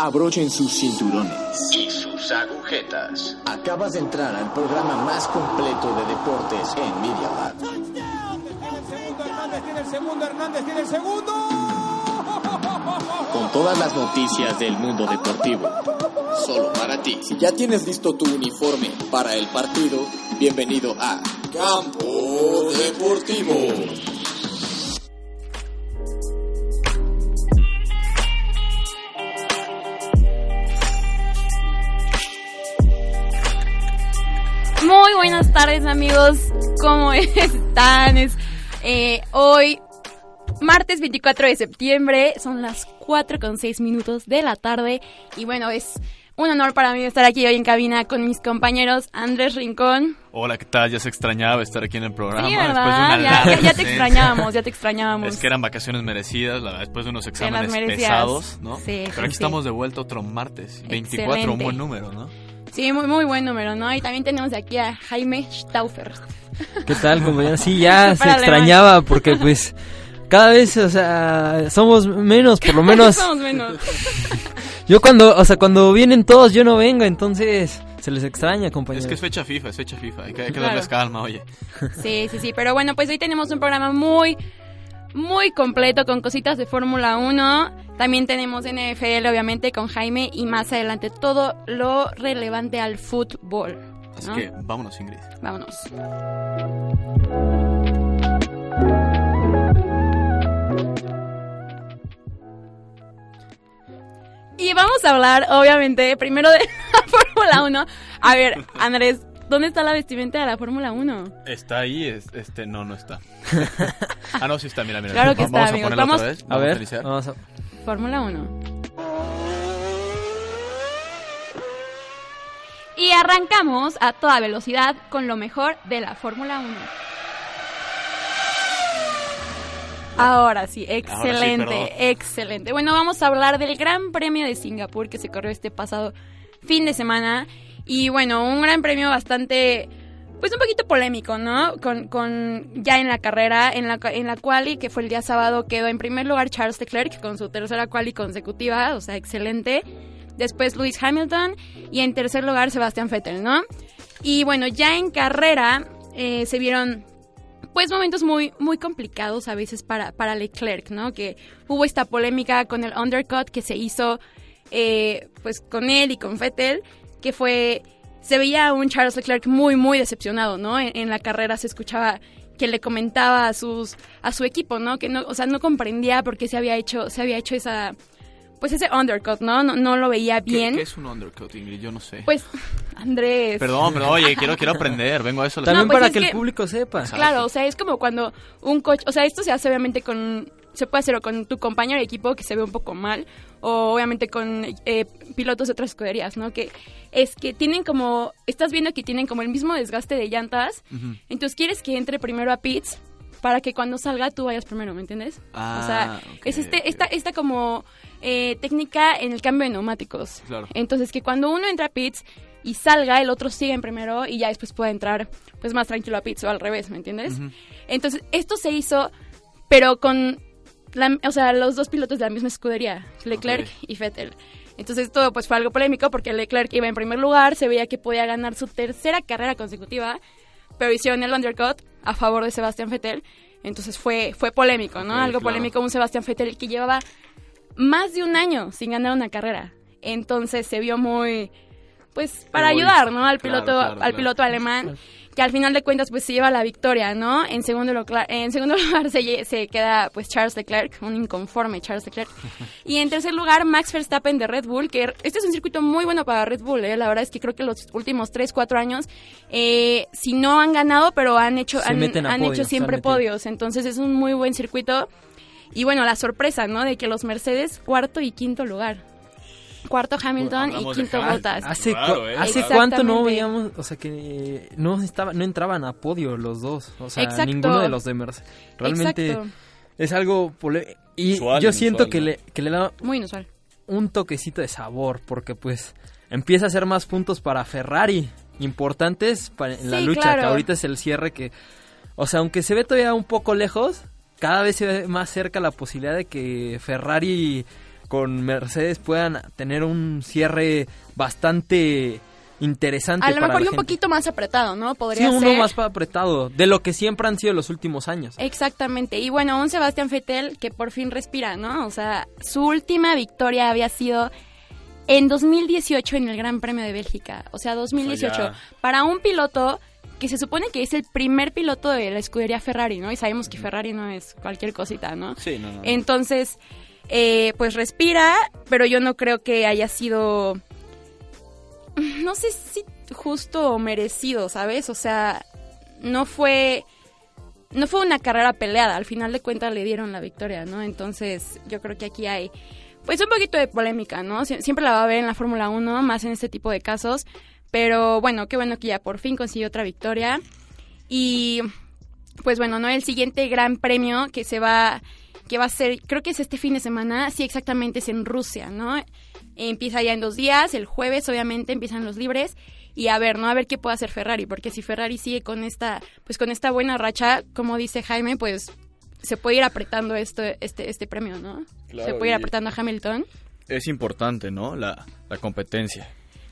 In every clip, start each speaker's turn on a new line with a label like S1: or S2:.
S1: Abrochen sus cinturones
S2: y sus agujetas.
S1: Acabas de entrar al programa más completo de deportes en Media Lab.
S3: Tiene el segundo, Hernández tiene el segundo.
S1: Con todas las noticias del mundo deportivo. Solo para ti. Si ya tienes listo tu uniforme para el partido, bienvenido a Campo Deportivo.
S4: Muy buenas tardes amigos, ¿cómo están? Eh, hoy, martes 24 de septiembre, son las 4 con 6 minutos de la tarde y bueno, es un honor para mí estar aquí hoy en cabina con mis compañeros Andrés Rincón.
S5: Hola, ¿qué tal? Ya se extrañaba estar aquí en el programa.
S4: Sí, ¿verdad? ya, ya, te extrañábamos, ya te extrañábamos.
S5: Es que eran vacaciones merecidas, la, después de unos exámenes pesados, ¿no?
S4: Sí,
S5: Pero aquí estamos de vuelta otro martes. 24, un buen número, ¿no?
S4: Sí, muy, muy buen número, ¿no? Y también tenemos aquí a Jaime Stauffer.
S6: ¿Qué tal, compañero? Sí, ya se extrañaba porque pues cada vez, o sea, somos menos, por lo menos.
S4: somos menos.
S6: Yo cuando, o sea, cuando vienen todos yo no vengo, entonces se les extraña, compañero.
S5: Es que es fecha FIFA, es fecha FIFA, hay que, hay que darles calma, oye.
S4: Sí, sí, sí, pero bueno, pues hoy tenemos un programa muy muy completo con cositas de Fórmula 1. También tenemos NFL, obviamente, con Jaime y más adelante todo lo relevante al fútbol.
S5: Así que vámonos, Ingrid.
S4: Vámonos. Y vamos a hablar, obviamente, primero de la Fórmula 1. A ver, Andrés, ¿dónde está la vestimenta de la Fórmula 1?
S5: Está ahí, este, no, no está. ah, no, sí está, mira, mira.
S4: Claro que
S5: vamos
S4: está,
S5: a
S4: amigos.
S5: ponerla otra vez.
S6: A ver,
S5: iniciar.
S6: vamos a...
S4: Fórmula 1. Y arrancamos a toda velocidad con lo mejor de la Fórmula 1. Ahora sí, excelente, excelente. Bueno, vamos a hablar del Gran Premio de Singapur que se corrió este pasado fin de semana. Y bueno, un gran premio bastante, pues un poquito polémico, ¿no? Con, con ya en la carrera, en la, en la quali, que fue el día sábado, quedó en primer lugar Charles Leclerc con su tercera quali consecutiva, o sea, excelente. Después Lewis Hamilton y en tercer lugar Sebastián Vettel, ¿no? Y bueno, ya en carrera eh, se vieron pues momentos muy muy complicados a veces para, para Leclerc, ¿no? Que hubo esta polémica con el undercut que se hizo eh, pues con él y con Vettel, que fue se veía a un Charles Leclerc muy muy decepcionado, ¿no? En, en la carrera se escuchaba que le comentaba a sus a su equipo, ¿no? Que no, o sea, no comprendía por qué se había hecho se había hecho esa pues ese undercut, ¿no? No, no lo veía
S5: ¿Qué-
S4: bien.
S5: ¿Qué, es un undercut, Ingrid? Yo no sé.
S4: Pues Andrés.
S5: Perdón, pero oye, quiero, quiero aprender, vengo a eso.
S6: También
S4: pues
S6: para
S4: es
S6: que, el
S4: que-
S6: público sepa.
S4: Claro, o sea, es como cuando un coche, o sea, esto se hace obviamente con, se puede hacer o con tu compañero de equipo que se ve un poco mal, o obviamente con eh, pilotos de otras escuderías, ¿no? Que es que tienen como, estás viendo que tienen como el mismo desgaste de llantas, entonces quieres que entre primero a pits para que cuando salga tú vayas primero, ¿me entiendes?
S5: Ah,
S4: o sea,
S5: ok,
S4: es este, esta, esta como eh, técnica en el cambio de neumáticos.
S5: Claro.
S4: Entonces que cuando uno entra a pits y salga, el otro siga en primero y ya después pueda entrar pues más tranquilo a pits o al revés, ¿me entiendes? Entonces esto se hizo, pero con, la- o sea, los dos pilotos de la misma escudería, Leclerc y Vettel. Entonces todo pues fue algo polémico porque Leclerc iba en primer lugar, se veía que podía ganar su tercera carrera consecutiva, pero hicieron el undercut a favor de Sebastián Vettel. Entonces fue, fue polémico, ¿no? Algo
S5: claro.
S4: polémico, un Sebastián Vettel que llevaba más de un año sin ganar una carrera. Entonces se vio muy, pues, para ayudar, ¿no? Al piloto,
S5: claro,
S4: al
S5: claro.
S4: piloto alemán, que al final de cuentas, pues, se lleva la victoria, ¿no? En segundo, lo- en segundo lugar se, queda, pues, Charles Leclerc, un inconforme Charles Leclerc. y en tercer lugar, Max Verstappen de Red Bull, que este es un circuito muy bueno para Red Bull, ¿eh? La verdad es que creo que los últimos 3, 4 años, eh, si no han ganado, pero han hecho, han,
S6: podios,
S4: hecho siempre podios. Entonces es un muy buen circuito. Y bueno, la sorpresa, ¿no? De que los Mercedes cuarto y quinto lugar. Cuarto Hamilton y quinto Bottas.
S6: ¿Hace, ¿eh? ¿hace cuánto no veíamos, o sea, que no estaba, no entraban a podio los dos, o sea, ninguno de los de Mercedes. Realmente es algo y yo siento que le que le da
S4: muy inusual.
S6: Un toquecito de sabor porque pues empieza a hacer más puntos para Ferrari importantes en la lucha, que ahorita es el cierre que o sea, aunque se ve todavía un poco lejos, cada vez se ve más cerca la posibilidad de que Ferrari con Mercedes puedan tener un cierre bastante interesante.
S4: A lo mejor y un poquito más apretado, ¿no? Podría
S6: sí, uno más apretado, de lo que siempre han sido los últimos años.
S4: Exactamente. Y bueno, un Sebastián Vettel que por fin respira, ¿no? O sea, su última victoria había sido en 2018 en el Gran Premio de Bélgica. O sea, 2018. Para un piloto que se supone que es el primer piloto de la escudería Ferrari, ¿no? Y sabemos que Ferrari no es cualquier cosita, ¿no?
S5: Sí, no, no.
S4: Entonces, eh, pues respira, pero yo no creo que haya sido, no sé si justo o merecido, ¿sabes? O sea, no fue, no fue una carrera peleada, al final de cuentas le dieron la victoria, ¿no? Entonces, yo creo que aquí hay, pues un poquito de polémica, ¿no? Siempre la va a haber en la Fórmula 1, más en este tipo de casos, pero bueno, qué bueno que ya por fin consiguió otra victoria. Y pues bueno, ¿no? El siguiente gran premio que se va, que va a ser, creo que es este fin de semana, sí exactamente es en Rusia, ¿no? Empieza ya en dos días, el jueves obviamente empiezan los libres y a ver, ¿no? A ver qué puede hacer Ferrari, porque si Ferrari sigue con esta, pues con esta buena racha, como dice Jaime, pues se puede ir apretando esto, este, este premio, ¿no? se puede ir apretando a Hamilton.
S5: Es importante, ¿no? La, la competencia.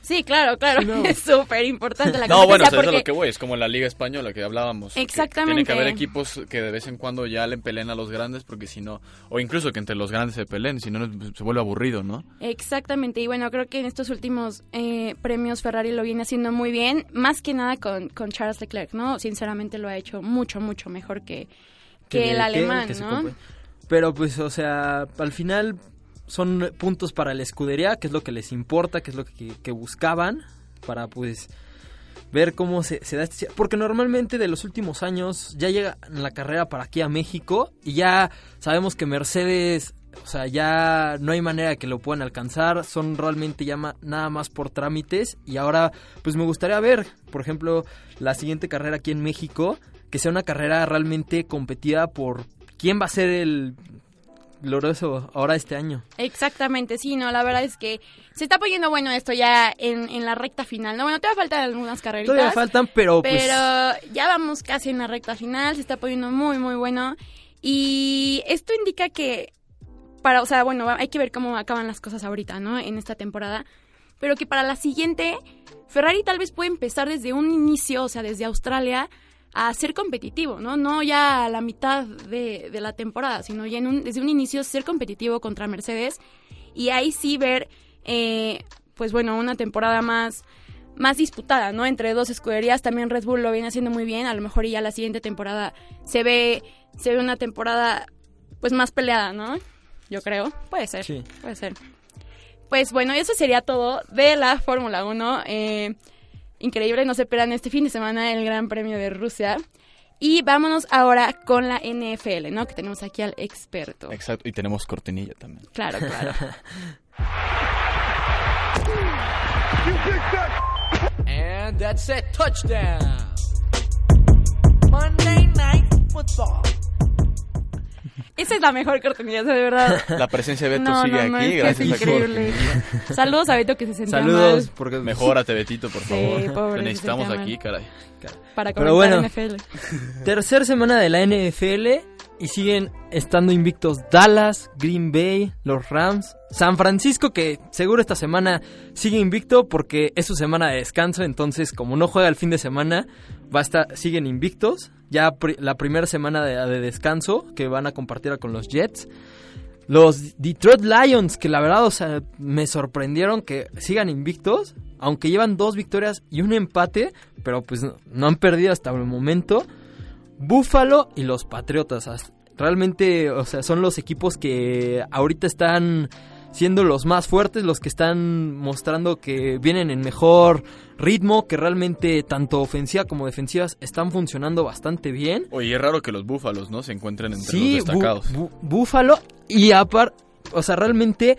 S4: Sí, claro, claro. Es súper importante la
S5: No, bueno, eso es lo que voy. Es como la Liga Española que hablábamos.
S4: Exactamente.
S5: tiene que haber equipos que de vez en cuando ya le peleen a los grandes porque si no... O incluso que entre los grandes se peleen, si no se vuelve aburrido, ¿no?
S4: Exactamente. Y bueno, creo que en estos últimos eh, premios Ferrari lo viene haciendo muy bien. Más que nada con, con Charles Leclerc, ¿no? Sinceramente lo ha hecho mucho, mucho mejor que, que, el alemán, ¿no?
S6: Pero pues, o sea, al final son puntos para la escudería, que es lo que les importa, que es lo que, buscaban, para pues ver cómo se, da este... Porque normalmente de los últimos años ya llega la carrera para aquí a México y ya sabemos que Mercedes, o sea, ya no hay manera que lo puedan alcanzar, son realmente ya nada más por trámites. Y ahora pues me gustaría ver, por ejemplo, la siguiente carrera aquí en México, que sea una carrera realmente competida por quién va a ser el glorioso ahora este año.
S4: Exactamente, sí, no, la verdad es que se está poniendo bueno esto ya en, en la recta final, ¿no? Bueno, todavía faltan algunas carreritas.
S6: Todavía faltan, pero pues...
S4: Pero ya vamos casi en la recta final, se está poniendo muy, muy bueno. Y esto indica que, para, o sea, bueno, hay que ver cómo acaban las cosas ahorita, ¿no? En esta temporada. Pero que para la siguiente, Ferrari tal vez puede empezar desde un inicio, o sea, desde Australia, a ser competitivo, ¿no? No ya a la mitad de, la temporada, sino ya en un, desde un inicio ser competitivo contra Mercedes y ahí sí ver, eh, pues bueno, una temporada más más disputada, ¿no? Entre dos escuderías, también Red Bull lo viene haciendo muy bien, a lo mejor ya la siguiente temporada se ve se ve una temporada pues más peleada, ¿no? Yo creo, puede ser, sí. puede ser. Pues bueno, eso sería todo de la Fórmula 1. Eh, increíble. Nos esperan este fin de semana el Gran Premio de Rusia. Y vámonos ahora con la NFL, ¿no? Que tenemos aquí al experto.
S5: Exacto, y tenemos cortinilla también.
S4: Claro, claro. And that's it, touchdown. Monday Night Football. Esa es la mejor cortinilla, de verdad.
S5: La presencia de Beto sigue aquí, gracias
S4: es increíble. Saludos a Beto que se sentía
S6: Saludos,
S4: porque
S5: mejórate Betito, por favor. Te necesitamos aquí, caray.
S4: Para Pero bueno, NFL.
S6: Tercer semana de la NFL y siguen estando invictos Dallas, Green Bay, los Rams, San Francisco que seguro esta semana sigue invicto porque es su semana de descanso, entonces como no juega el fin de semana, va siguen invictos. Ya la primera semana de, descanso que van a compartir con los Jets. Los Detroit Lions, que la verdad, me sorprendieron que sigan invictos, aunque llevan dos victorias y un empate, pero pues no han perdido hasta el momento. Buffalo y los Patriotas. Realmente, o sea, son los equipos que ahorita están siendo los más fuertes, los que están mostrando que vienen en mejor ritmo, que realmente tanto ofensiva como defensivas están funcionando bastante bien.
S5: Oye, es raro que los búfalos, ¿no? Se encuentren entre los destacados.
S6: Sí, búfalo y aparte, o sea, realmente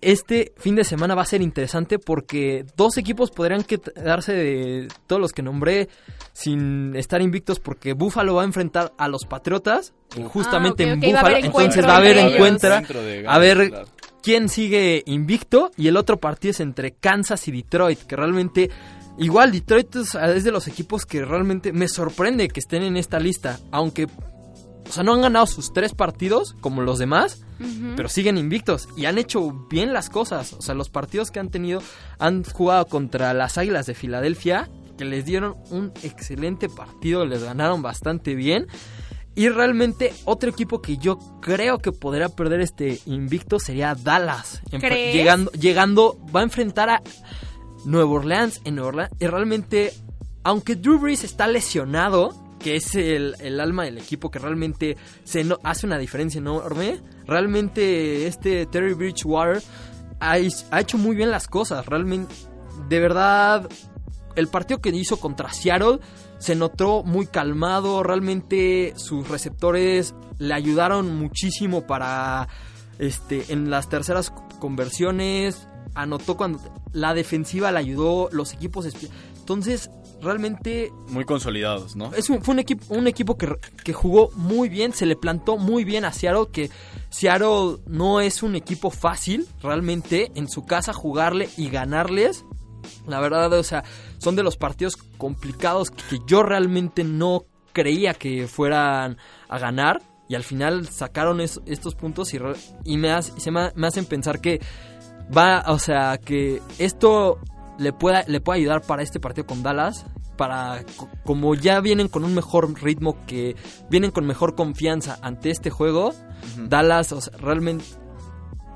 S6: este fin de semana va a ser interesante porque dos equipos podrían quedarse de todos los que nombré sin estar invictos porque Buffalo va a enfrentar a los Patriotas justamente
S4: Ah, ok,
S6: en Buffalo, entonces va a haber encuentra a ver quién sigue invicto y el otro partido es entre Kansas y Detroit, que realmente igual Detroit es de los equipos que realmente me sorprende que estén en esta lista, aunque o sea, no han ganado sus tres partidos como los demás, pero siguen invictos y han hecho bien las cosas. O sea, los partidos que han tenido han jugado contra las Águilas de Filadelfia, que les dieron un excelente partido, les ganaron bastante bien. Y realmente otro equipo que yo creo que podría perder este invicto sería Dallas. Llegando, llegando, va a enfrentar a Nueva Orleans en Nueva Orleans. Y realmente, aunque Drew Brees está lesionado, que es el, el alma del equipo que realmente se no- hace una diferencia enorme, realmente este Terry Bridgewater ha, ha hecho muy bien las cosas. Realmente, de verdad, el partido que hizo contra Seattle se notó muy calmado. Realmente sus receptores le ayudaron muchísimo para este en las terceras conversiones. Anotó cuando la defensiva le ayudó, los equipos. Entonces, realmente
S5: Muy consolidados, ¿no?
S6: es un, fue un equipo, un equipo que, que jugó muy bien, se le plantó muy bien a Seattle, que Seattle no es un equipo fácil realmente en su casa jugarle y ganarles. La verdad, o sea, son de los partidos complicados que yo realmente no creía que fueran a ganar. Y al final sacaron es- estos puntos y, y me, hace- se me, me hacen pensar que va, o sea, que esto le pueda, le puede ayudar para este partido con Dallas. Para, co- como ya vienen con un mejor ritmo, que vienen con mejor confianza ante este juego, Dallas, o sea, realmente,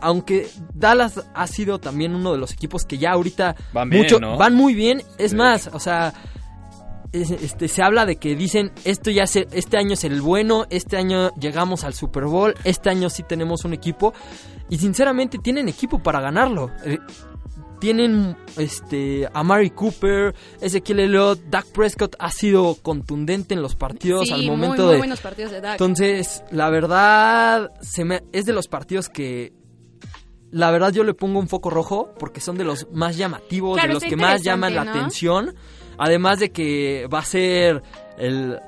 S6: aunque Dallas ha sido también uno de los equipos que ya ahorita
S5: Van bien,
S6: mucho,
S5: ¿no?
S6: van muy bien, es más, o sea, es- este, se habla de que dicen esto ya se, este año es el bueno, este año llegamos al Super Bowl, este año sí tenemos un equipo y sinceramente tienen equipo para ganarlo. Tienen este a Mari Cooper, Ezequiel Elliott, Dak Prescott ha sido contundente en los partidos
S4: Sí,
S6: al
S4: muy,
S6: momento
S4: muy
S6: de
S4: buenos partidos de Dak.
S6: entonces, la verdad, se me, es de los partidos que. La verdad, yo le pongo un foco rojo porque son de los más llamativos,
S4: Claro,
S6: de los que más llaman la atención. Además de que va a ser el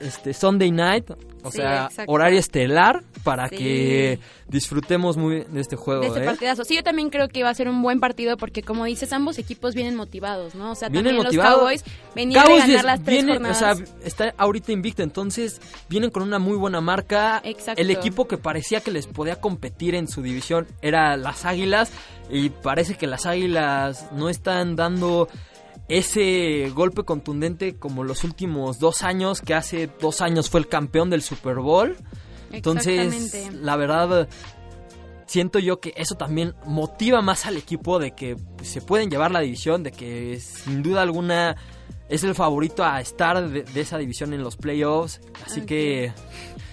S6: este, Sunday night, o
S4: Sí,
S6: sea,
S4: exacto.
S6: horario estelar, para
S4: Sí.
S6: que disfrutemos muy de este juego.
S4: de este
S6: ¿eh?
S4: partidazo. Sí, yo también creo que va a ser un buen partido porque, como dices, ambos equipos vienen motivados, ¿no? O sea,
S6: Vienen
S4: también
S6: motivados.
S4: los Cowboys venían
S6: Cowboys
S4: de ganar las tres
S6: viene,
S4: jornadas.
S6: o sea, está ahorita invicto, entonces vienen con una muy buena marca.
S4: Exacto.
S6: El equipo que parecía que les podía competir en su división era las Águilas y parece que las Águilas no están dando ese golpe contundente como los últimos dos años, que hace dos años fue el campeón del Super Bowl. Entonces, la verdad, siento yo que eso también motiva más al equipo de que se pueden llevar la división, de que sin duda alguna es el favorito a estar de, de esa división en los playoffs. Así que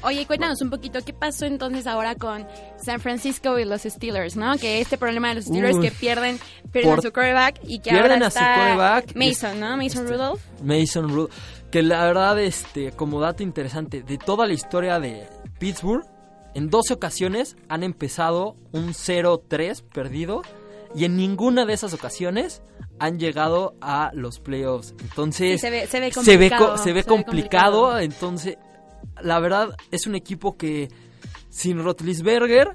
S4: Oye, cuéntanos un poquito, ¿qué pasó entonces ahora con San Francisco y los Steelers, no? Que este problema de los Steelers
S6: Uy.
S4: que pierden, pierden
S6: Por-
S4: a su quarterback y que
S6: pierden
S4: ahora
S6: a su
S4: está
S6: quarterback.
S4: Mason, ¿no? Mason
S6: Este,
S4: Rudolph.
S6: Mason Rudolph, que la verdad, este, como dato interesante, de toda la historia de Pittsburgh, en 12 ocasiones han empezado un 0-3 perdido y en ninguna de esas ocasiones han llegado a los playoffs. Entonces,
S4: Sí, se ve- se ve
S6: se ve, co-
S4: complicado,
S6: se ve
S4: se ve
S6: complicado,
S4: complicado.
S6: entonces, la verdad, es un equipo que sin Rotlisberger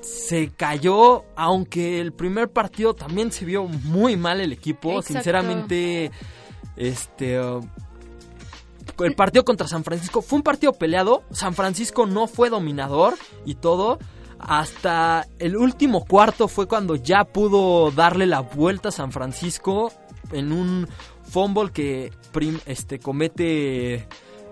S6: se cayó, aunque el primer partido también se vio muy mal el equipo,
S4: Exacto.
S6: sinceramente, este... uh, el partido contra San Francisco fue un partido peleado, San Francisco no fue dominador y todo, hasta el último cuarto fue cuando ya pudo darle la vuelta a San Francisco en un fumble que este, comete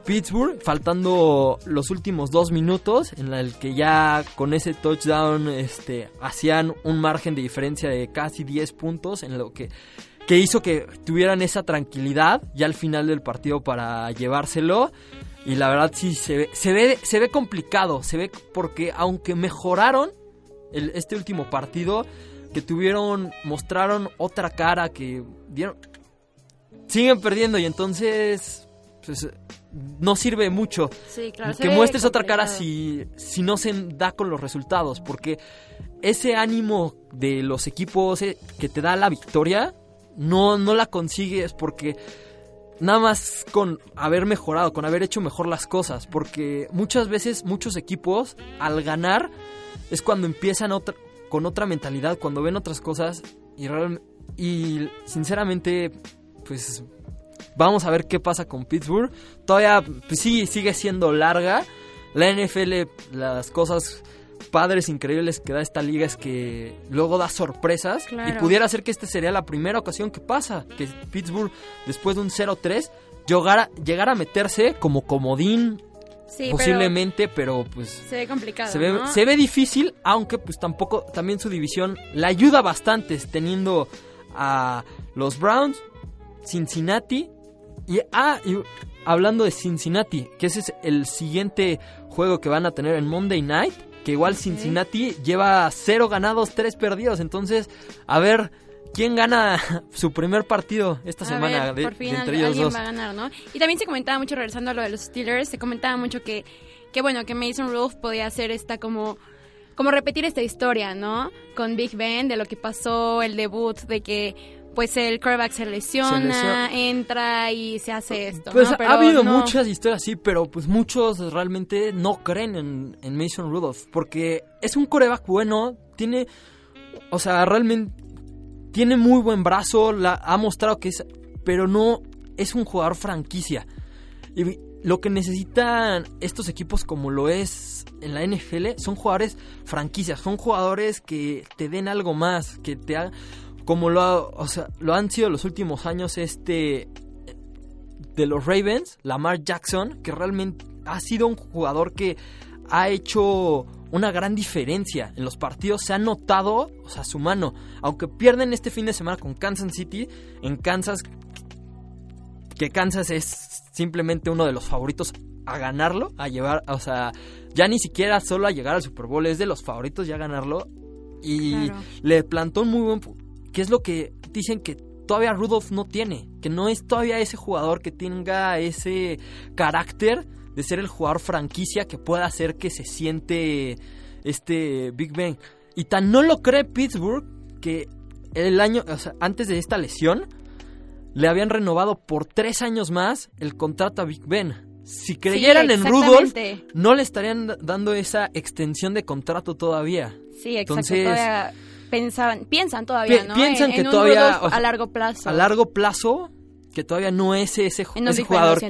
S6: Pittsburgh, faltando los últimos dos minutos, en el que ya con ese touchdown este, hacían un margen de diferencia de casi 10 puntos, en lo que, que hizo que tuvieran esa tranquilidad ya al final del partido para llevárselo. Y la verdad sí se ve, se ve, se ve complicado, se ve porque aunque mejoraron el- este último partido, que tuvieron, mostraron otra cara, que dieron, siguen perdiendo y entonces pues, no sirve mucho
S4: Sí, claro.
S6: que muestres otra cara si, si no se da con los resultados, porque ese ánimo de los equipos eh, que te da la victoria, no, no la consigues porque nada más con haber mejorado, con haber hecho mejor las cosas, porque muchas veces muchos equipos al ganar es cuando empiezan otra, con otra mentalidad, cuando ven otras cosas y, real- y sinceramente pues vamos a ver qué pasa con Pittsburgh. Todavía pues sí sigue siendo larga. La NFL las cosas padres increíbles que da esta liga es que luego da sorpresas
S4: Claro.
S6: y pudiera ser que esta sería la primera ocasión que pasa, que Pittsburgh después de un 0-3 llegara, llegara a meterse como comodín
S4: Sí, pero
S6: posiblemente, pero, pues
S4: se ve complicado,
S6: se ve,
S4: ¿no?
S6: se ve difícil, aunque pues tampoco también su división la ayuda bastante teniendo a los Browns, Cincinnati y ah y hablando de Cincinnati, que ese es el siguiente juego que van a tener en Monday Night, que igual Cincinnati lleva cero ganados, tres perdidos, entonces a ver quién gana su primer partido esta
S4: A
S6: semana
S4: ver,
S6: de,
S4: por fin
S6: de entre ellos
S4: alguien
S6: dos.
S4: va a ganar, ¿no? Y también se comentaba mucho, regresando a lo de los Steelers, se comentaba mucho que, que bueno, que Mason Rudolph podía hacer esta como como repetir esta historia, ¿no? Con Big Ben, de lo que pasó, el debut, de que pues el quarterback se lesiona,
S6: Se lesiona.
S4: entra y se hace esto,
S6: Pues
S4: ¿no?
S6: ha habido
S4: no.
S6: muchas historias así, pero pues muchos realmente no creen en, en Mason Rudolph. Porque es un coreback bueno, tiene, o sea, realmente tiene muy buen brazo, la, ha mostrado que es, pero no es un jugador franquicia. Y lo que necesitan estos equipos como lo es en la NFL son jugadores franquicias, son jugadores que te den algo más, que te hagan como lo, ha- o sea, lo han sido los últimos años este de los Ravens, Lamar Jackson, que realmente ha sido un jugador que ha hecho una gran diferencia en los partidos. Se ha notado, o sea, su mano. Aunque pierden este fin de semana con Kansas City, en Kansas, que Kansas es simplemente uno de los favoritos a ganarlo, a llevar, o sea, ya ni siquiera solo a llegar al Super Bowl, es de los favoritos ya a ganarlo. Y
S4: Claro.
S6: le plantó un muy buen... que es lo que dicen que todavía Rudolph no tiene, que no es todavía ese jugador que tenga ese carácter de ser el jugador franquicia que pueda hacer que se siente este Big Ben. Y tan no lo cree Pittsburgh que el año, o sea, antes de esta lesión, le habían renovado por tres años más el contrato a Big Ben. Si creyeran en Rudolph, no le estarían da- dando esa extensión de contrato todavía.
S4: Sí, exacto.
S6: Entonces-
S4: todavía pensaban, piensan todavía, ¿no?
S6: piensan
S4: En-
S6: que
S4: en un
S6: todavía,
S4: Rudolph
S6: o sea,
S4: a largo plazo.
S6: A largo plazo, que todavía no es ese, ese jugador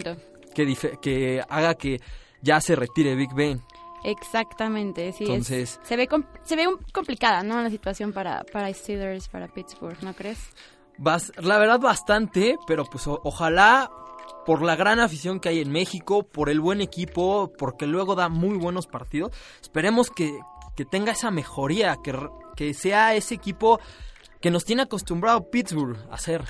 S6: que, haga que ya se retire Big Ben.
S4: Exactamente, sí. es-
S6: Entonces-
S4: se ve se ve complicada, ¿no? La situación para, para Steelers, para Pittsburgh, ¿no crees?
S6: Bas- la verdad bastante, pero pues ojalá por la gran afición que hay en México, por el buen equipo, porque luego da muy buenos partidos, esperemos que, que tenga esa mejoría, que, que sea ese equipo que nos tiene acostumbrado Pittsburgh a hacer.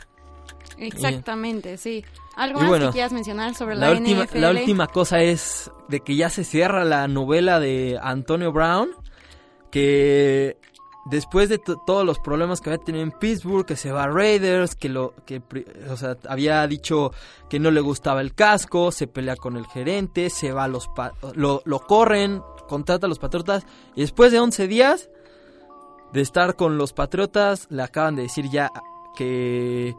S4: Exactamente, sí. ¿Algo más
S6: bueno,
S4: que quieras mencionar sobre la,
S6: La última,
S4: NFL?
S6: la última cosa es de que ya se cierra la novela de Antonio Brown, que después de to- todos los problemas que había tenido en Pittsburgh, que se va a Raiders, que lo que o sea, había dicho que no le gustaba el casco, se pelea con el gerente, se va a los pa- lo, lo corren, contrata a los Patriotas y después de 11 días de estar con los Patriotas le acaban de decir ya que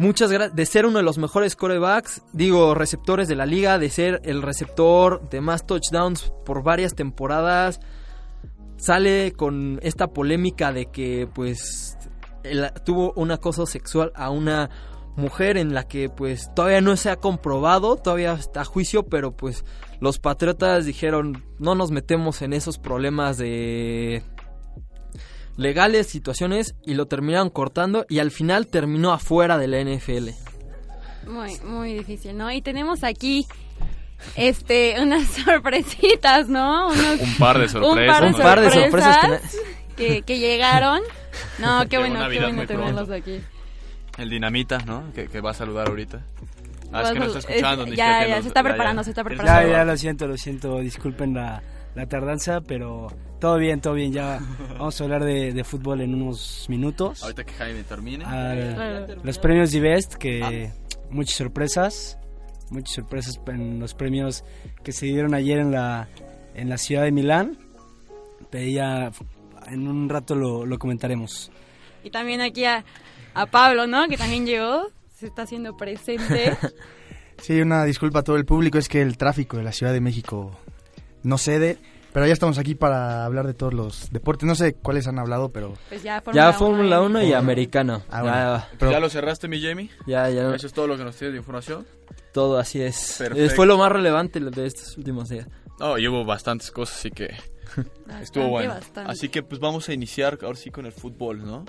S6: Muchas gracias. De ser uno de los mejores corebacks, digo, receptores de la liga, de ser el receptor de más touchdowns por varias temporadas, sale con esta polémica de que, pues, él tuvo un acoso sexual a una mujer en la que, pues, todavía no se ha comprobado, todavía está a juicio, pero, pues, los patriotas dijeron, no nos metemos en esos problemas de legales, situaciones, y lo terminaron cortando y al final terminó afuera de la NFL.
S4: Muy, muy difícil, ¿no? Y tenemos aquí este unas sorpresitas, ¿no? Unos-
S5: Un par de sorpresas.
S4: Un par de
S6: Un par de sorpresas
S4: que, que llegaron. No, qué bueno, qué bueno tenerlos aquí.
S5: El dinamita, ¿no? Que, que va a saludar ahorita. Ah, es que no está escuchando.
S4: es-
S5: ni
S4: ya,
S5: siquiera
S4: ya, se está
S5: ya, ya.
S4: preparando, se está preparando.
S7: Ya, ya, lo siento, lo siento. Disculpen la, la tardanza, pero todo bien, todo bien. Ya vamos a hablar de, de fútbol en unos minutos.
S5: Ahorita que Jaime termine.
S7: Ah, los premios Divest, que muchas sorpresas. Muchas sorpresas en los premios que se dieron ayer en la, en la ciudad de Milán. Pedía en un rato lo, lo comentaremos.
S4: Y también aquí a, a Pablo, ¿no? Que también llegó, se está haciendo presente.
S8: Sí, una disculpa a todo el público, es que el tráfico de la Ciudad de México no cede, pero ya estamos aquí para hablar de todos los deportes. No sé cuáles han hablado, pero...
S4: Pues ya
S6: Fórmula 1 y americano.
S8: Ah, bueno.
S6: Ya,
S8: Pero-
S5: ¿Ya lo cerraste, mi Jamie?
S6: ya, ya.
S5: ¿Eso es todo lo que nos tienes de información?
S6: Todo así es.
S5: Perfecto.
S6: Fue lo más relevante de estos últimos días.
S5: No, y hubo bastantes cosas, así que
S4: Bastante,
S5: estuvo bueno.
S4: bastante.
S5: Así que pues vamos a iniciar ahora sí con el fútbol, ¿no?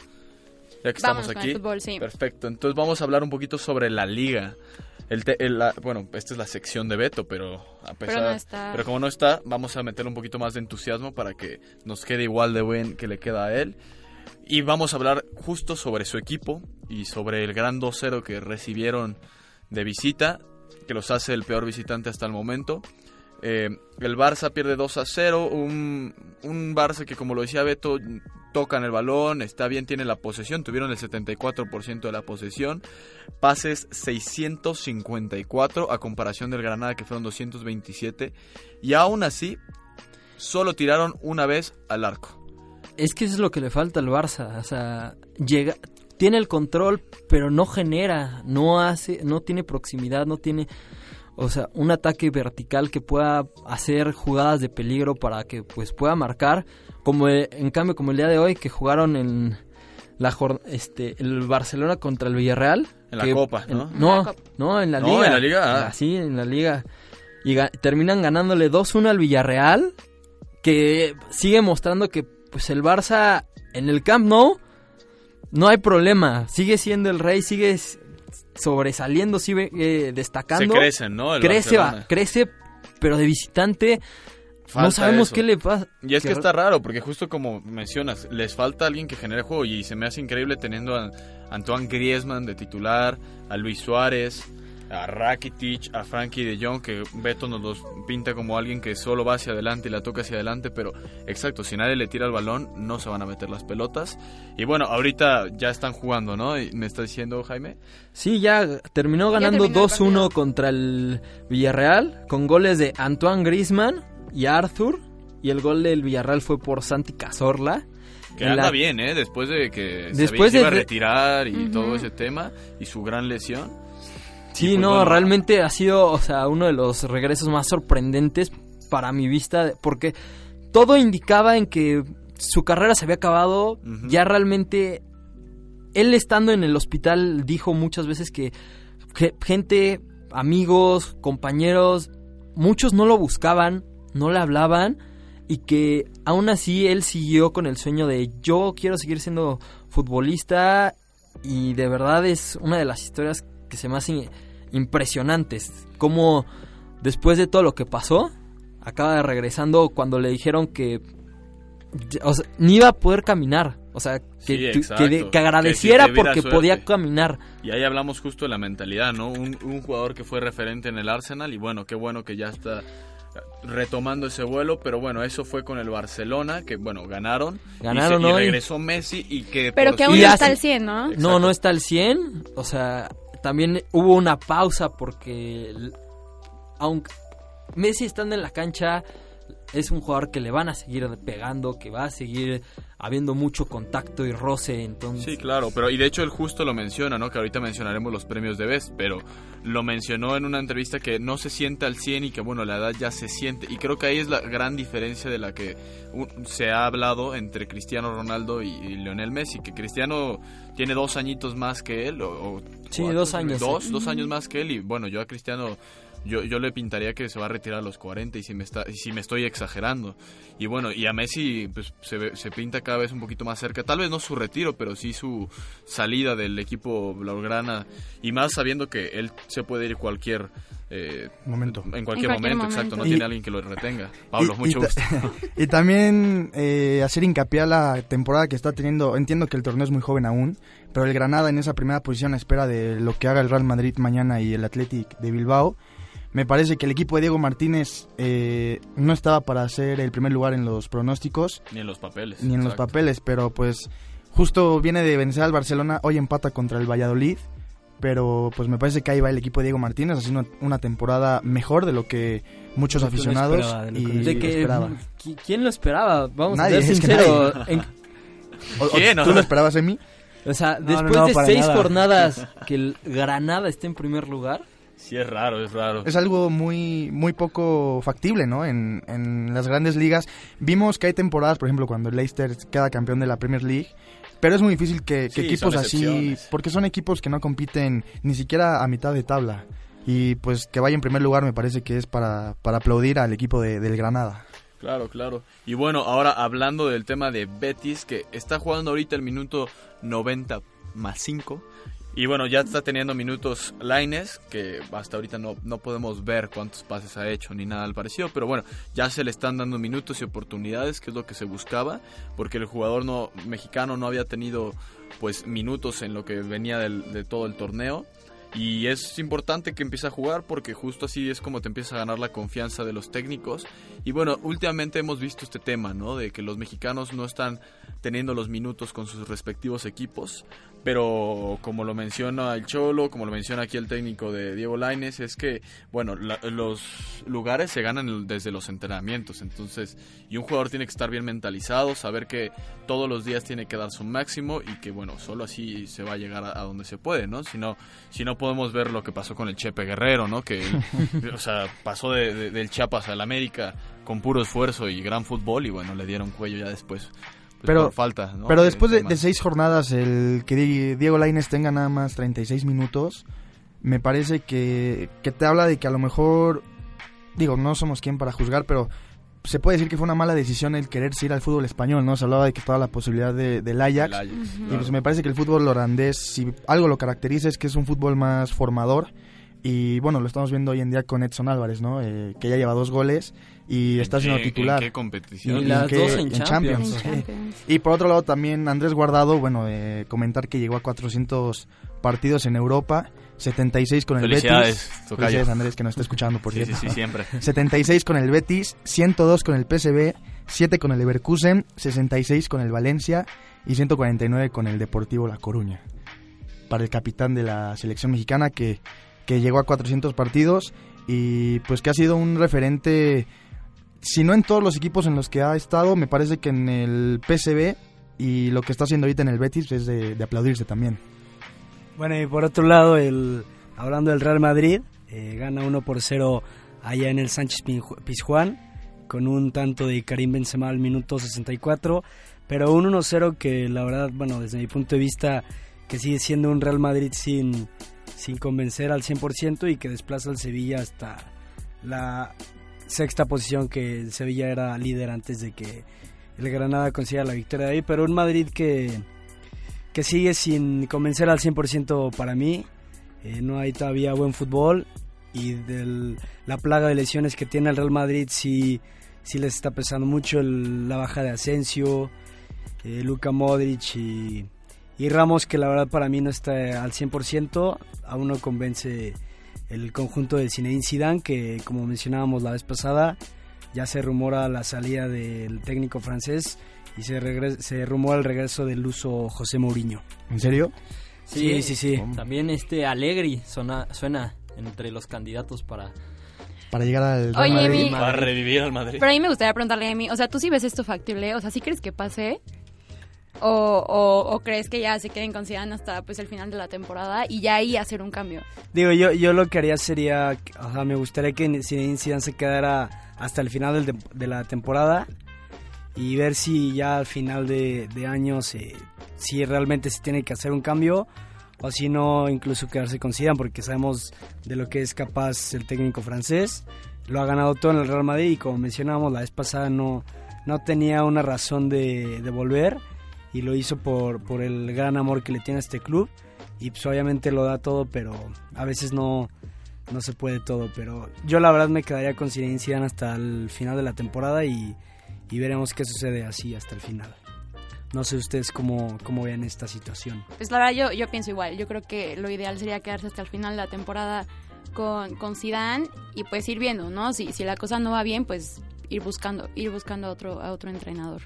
S5: Ya que
S4: Vamos
S5: estamos
S4: con el
S5: aquí.
S4: fútbol, sí.
S5: Perfecto. Entonces vamos a hablar un poquito sobre la liga. El te- el- la- bueno, esta es la sección de Beto, pero a pesar,
S4: no está.
S5: pero como no está, vamos a meterle un poquito más de entusiasmo para que nos quede igual de buen que le queda a él. Y vamos a hablar justo sobre su equipo y sobre el gran 2-0 que recibieron de visita, que los hace el peor visitante hasta el momento. Eh, el Barça pierde 2 a 0, un, un Barça que como lo decía Beto, tocan el balón, está bien, tiene la posesión, tuvieron el 74% de la posesión, pases 654 a comparación del Granada que fueron 227 y aún así solo tiraron una vez al arco.
S6: Es que eso es lo que le falta al Barça. O sea, llega, tiene el control, pero no genera, no hace, no tiene proximidad, no tiene, o sea, un ataque vertical que pueda hacer jugadas de peligro para que pues pueda marcar. Como eh, en cambio, como el día de hoy que jugaron en la jor- este el Barcelona contra el Villarreal.
S5: En la Copa, ¿no?
S6: en- no,
S4: En la Copa.
S6: no, en la
S5: No,
S6: liga.
S5: en la Liga, ah.
S6: Sí, en la liga. Y ga- terminan ganándole 2-1 al Villarreal que sigue mostrando que pues el Barça en el Camp Nou no hay problema, sigue siendo el rey, sigue sobresaliendo, sigue eh,
S5: Se
S6: destacando.
S5: crecen, ¿no? El
S6: crece, va, crece, pero de visitante
S5: Falta
S6: no sabemos
S5: eso.
S6: qué le pasa.
S5: Y es que
S6: Qué
S5: está raro, porque justo como mencionas, les falta alguien que genere juego y se me hace increíble teniendo a Antoine Griezmann de titular, a Luis Suárez, a Rakitic, a Frankie de Jong, que Beto nos los pinta como alguien que solo va hacia adelante y la toca hacia adelante, pero exacto, si nadie le tira el balón, no se van a meter las pelotas. Y bueno, ahorita ya están jugando, ¿no? Y me está diciendo Jaime.
S6: Sí, ya terminó ganando
S4: terminó el
S6: 2-1
S4: partido.
S6: contra el Villarreal con goles de Antoine Griezmann y Arthur. Y el gol del Villarreal fue por Santi Cazorla.
S5: Que anda
S6: la-
S5: bien, ¿eh? Después de que
S6: Después
S5: se iba a
S6: de-
S5: retirar y todo ese tema y su gran lesión.
S6: Sí,
S5: pues
S6: no,
S5: bueno,
S6: realmente ha sido, o sea, uno de los regresos más sorprendentes para mi vista, porque todo indicaba en que su carrera se había acabado, ya realmente él estando en el hospital dijo muchas veces que ge- gente, amigos, compañeros, muchos no lo buscaban, no le hablaban y que aún así él siguió con el sueño de yo quiero seguir siendo futbolista y de verdad es una de las historias que se me hacen impresionantes. Como después de todo lo que pasó, acaba de regresando cuando le dijeron que o sea, ni iba a poder caminar. O sea, que,
S5: Sí,
S6: que, de- que
S5: Que
S6: agradeciera
S5: si
S6: porque
S5: suerte.
S6: podía caminar.
S5: Y ahí hablamos justo de la mentalidad, ¿no? Un, un jugador que fue referente en el Arsenal y bueno, qué bueno que ya está retomando ese vuelo, pero bueno, eso fue con el Barcelona, que bueno, ganaron.
S6: Ganaron
S5: y, se- y regresó Messi y que...
S4: Pero que aún no está al 100, ¿no?
S6: No, no está al 100. O sea, también hubo una pausa porque aunque Messi estando en la cancha es un jugador que le van a seguir pegando, que va a seguir habiendo mucho contacto y roce, entonces
S5: Sí, claro, pero y de hecho él justo lo menciona, ¿no? Que ahorita mencionaremos los premios de Best, pero lo mencionó en una entrevista que no se siente al 100 y que bueno, la edad ya se siente. Y creo que ahí es la gran diferencia de la que se ha hablado entre Cristiano Ronaldo y, y Lionel Messi, que Cristiano tiene dos añitos más que él, o, o
S6: Sí,
S5: cuatro,
S6: dos años.
S5: Dos, dos años más que él y bueno, yo a Cristiano... Yo, yo le pintaría que se va a retirar a los 40 y si me, está, y si me estoy exagerando. Y bueno, y a Messi pues, se, se pinta cada vez un poquito más cerca. Tal vez no su retiro, pero sí su salida del equipo Blaugrana. Y más sabiendo que él se puede ir cualquier... eh,
S8: Momento.
S5: En cualquier,
S4: En cualquier
S5: momento, exacto. No.
S8: Y-
S5: tiene alguien que lo retenga. Pablo,
S8: Y-
S5: mucho
S8: y
S5: gusto.
S8: y también eh, hacer hincapié a la temporada que está teniendo. Entiendo que el torneo es muy joven aún, pero el Granada en esa primera posición a espera de lo que haga el Real Madrid mañana y el Athletic de Bilbao. Me parece que el equipo de Diego Martínez eh, no estaba para hacer el primer lugar en los pronósticos
S5: Ni en los papeles.
S8: ni en los papeles, pero pues justo viene de vencer al Barcelona, hoy empata contra el Valladolid. pero pues me parece que ahí va el equipo de Diego Martínez haciendo una temporada mejor de lo que muchos aficionados
S7: esperaba,
S8: y
S6: De que,
S8: esperaba.
S6: ¿qui- ¿Quién lo esperaba? Vamos
S8: Nadie,
S6: a ser sinceros. En-
S5: ¿Quién?
S8: ¿Tú lo esperabas en mí?
S6: o sea,
S7: No,
S6: después
S7: no, no,
S6: de seis
S7: nada.
S6: jornadas que el Granada esté en primer lugar,
S5: Sí, es raro, es raro.
S8: Es algo muy muy poco factible, ¿no? En, en las grandes ligas. Vimos que hay temporadas, por ejemplo, cuando el Leicester queda campeón de la Premier League, pero es muy difícil que, que
S5: Sí,
S8: equipos así, porque son equipos que no compiten ni siquiera a mitad de tabla. Y pues que vaya en primer lugar me parece que es para, para aplaudir al equipo de- del Granada.
S5: Claro, claro. Y bueno, ahora hablando del tema de Betis, que está jugando ahorita el minuto 90 más 5. Y bueno, ya está teniendo minutos Laines, que hasta ahorita no, no podemos ver cuántos pases ha hecho ni nada al parecido, pero bueno, ya se le están dando minutos y oportunidades, que es lo que se buscaba, porque el jugador no mexicano no había tenido pues minutos en lo que venía de todo el torneo. Y es importante que empiece a jugar porque justo así es como te empieza a ganar la confianza de los técnicos. Y bueno, últimamente hemos visto este tema, ¿no? De que los mexicanos no están teniendo los minutos con sus respectivos equipos. Pero como lo menciona el Cholo, como lo menciona aquí el técnico de Diego Laines, es que, bueno, la- los lugares se ganan desde los entrenamientos. Entonces, y un jugador tiene que estar bien mentalizado, saber que todos los días tiene que dar su máximo y que, bueno, solo así se va a llegar a, a donde se puede, ¿no? Si no, si no podemos ver lo que pasó con el Chepe Guerrero, ¿no? Que, o sea, pasó de- de- del Chiapas al América con puro esfuerzo y gran fútbol y, bueno, le dieron cuello ya después. Pues,
S8: Pero,
S5: por falta, ¿no?
S8: pero después de, seis jornadas, el que Di- Diego Lainez tenga nada más 36 minutos, me parece que, que te habla de que a lo mejor, digo, no somos quien para juzgar, pero se puede decir que fue una mala decisión el quererse ir al fútbol español, ¿no? Se hablaba de que estaba la posibilidad de, del Ajax.
S5: El Ajax,
S8: Y pues me parece que el fútbol holandés, si algo lo caracteriza es que es un fútbol más formador. Y bueno, lo estamos viendo hoy en día con Edson Álvarez, ¿no? Eh, que ya lleva dos goles y está
S5: ¿En
S8: siendo
S5: qué-
S8: titular.
S5: en qué competición?
S6: Y
S8: ¿En
S6: las
S8: qué?
S6: dos en Champions.
S8: sí.
S4: En Champions.
S8: Y por otro lado también Andrés Guardado, bueno, eh, comentar que llegó a 400 partidos en Europa, 76 con el
S5: Felicidades,
S8: Betis.
S5: tocayo.
S8: Felicidades Andrés que nos está escuchando, por
S5: Sí, sí,
S8: cierto.
S5: sí, siempre.
S8: 76 con el Betis, 102 con el PSV, 7 con el Leverkusen, 66 con el Valencia y 149 con el Deportivo La Coruña. Para el capitán de la selección mexicana que, que llegó a 400 partidos y pues que ha sido un referente, si no en todos los equipos en los que ha estado, me parece que en el PSV y lo que está haciendo ahorita en el Betis es de, aplaudirse también.
S7: Bueno, y por otro lado, el, hablando del Real Madrid, eh, gana 1 por 0 allá en el Sánchez Pizjuán, con un tanto de Karim Benzema al minuto 64, pero un 1-0 que la verdad, bueno, desde mi punto de vista, que sigue siendo un Real Madrid sin, sin convencer al 100% y que desplaza al Sevilla hasta la sexta posición que el Sevilla era líder antes de que el Granada consiga la victoria de ahí, pero un Madrid que que sigue sin convencer al 100% para mí. Eh, no hay todavía buen fútbol y la plaga de lesiones que tiene el Real Madrid sí, sí les está pesando mucho la baja de Asensio, eh, Luka Modric y, y Ramos que la verdad para mí no está al 100%. Aún no convence el conjunto de Zinedine Zidane que como mencionábamos la vez pasada ya se rumora la salida del técnico francés y se, regre- se rumora el regreso del uso José Mourinho.
S8: ¿En serio?
S7: Sí, sí, sí.
S6: También este Allegri suena, suena entre los candidatos para...
S8: Para llegar al
S4: Oye,
S8: Madrid.
S5: Para revivir al Madrid.
S4: Pero a mí me gustaría preguntarle a mí, o sea, ¿tú sí ves esto factible? O sea, ¿sí crees que pase? O, o, o crees que ya se queden considerando hasta pues el final de la temporada y ya ahí hacer un cambio?
S7: Digo, yo, yo lo que haría sería, o sea, me gustaría que Zidane se quedara hasta el final del de la temporada y ver si ya al final de, de año se, si realmente se tiene que hacer un cambio o si no incluso quedarse con Zidane porque sabemos de lo que es capaz el técnico francés. Lo ha ganado todo en el Real Madrid y como mencionábamos la vez pasada no, no tenía una razón de, de volver y lo hizo por, por el gran amor que le tiene a este club. Y pues obviamente lo da todo pero a veces no, no se puede todo. Pero yo la verdad me quedaría con Zinedine Zidane hasta el final de la temporada y, y veremos qué sucede así hasta el final. No sé ustedes cómo, cómo ven esta situación.
S4: Pues la verdad yo, yo pienso igual, yo creo que lo ideal sería quedarse hasta el final de la temporada con, con Zidane y pues ir viendo, ¿no? Si, si la cosa no va bien, pues ir buscando, ir buscando a otro, a otro entrenador.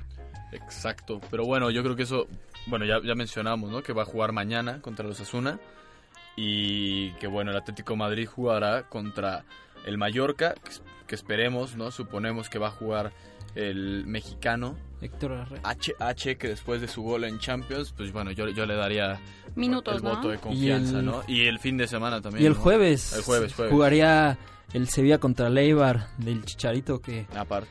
S5: Exacto. Pero bueno, yo creo que eso, bueno, ya, ya mencionamos, ¿no? Que va a jugar mañana contra los Asuna. y que bueno, el Atlético de Madrid jugará contra el Mallorca, que, esperemos, ¿no? Suponemos que va a jugar el mexicano
S6: Héctor
S5: HH que después de su gol en Champions, pues bueno, yo, yo le daría
S4: Minutos,
S5: el
S4: ¿no?
S5: voto de confianza,
S6: Y el-
S5: ¿no? Y el fin de semana también.
S6: Y el
S5: ¿no?
S6: jueves,
S5: El jueves, jueves.
S6: jugaría el Sevilla contra Leibar del Chicharito que
S5: Aparte.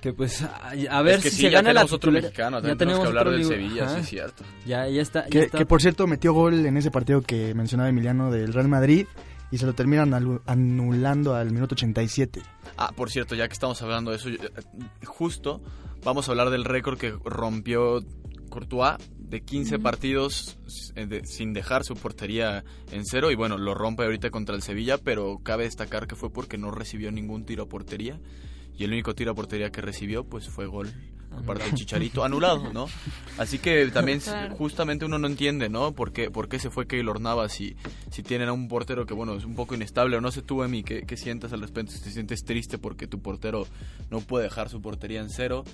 S6: Que pues a, a ver
S5: Es que
S6: si
S5: sí,
S6: se
S5: ya
S6: gana la
S5: tenemos otro mexicano,
S6: ya
S5: también tenemos que hablar
S6: otro
S5: del Sevilla,
S6: ajá.
S5: sí es cierto.
S6: Ya ya está, ya
S8: Que,
S6: está.
S8: que, por cierto metió gol en ese partido que mencionaba Emiliano del Real Madrid y se lo terminan anulando al minuto 87.
S5: Ah, por cierto, ya que estamos hablando de eso, eh, justo vamos a hablar del récord que rompió Courtois de 15
S4: Ujú.
S5: partidos eh, sin dejar su portería en cero y bueno, lo rompe ahorita contra el Sevilla, pero cabe destacar que fue porque no recibió ningún tiro a portería y el único tiro a portería que recibió pues fue gol por parte del Chicharito anulado, ¿no? Así que también
S4: Claro.
S5: justamente uno no entiende, ¿no? ¿Por qué, por qué se fue Keylor Navas si, si tienen a un portero que, bueno, es un poco inestable? O no sé tú, Emi, ¿qué, qué sientas al respecto? Si te sientes triste porque tu portero no puede dejar su portería en cero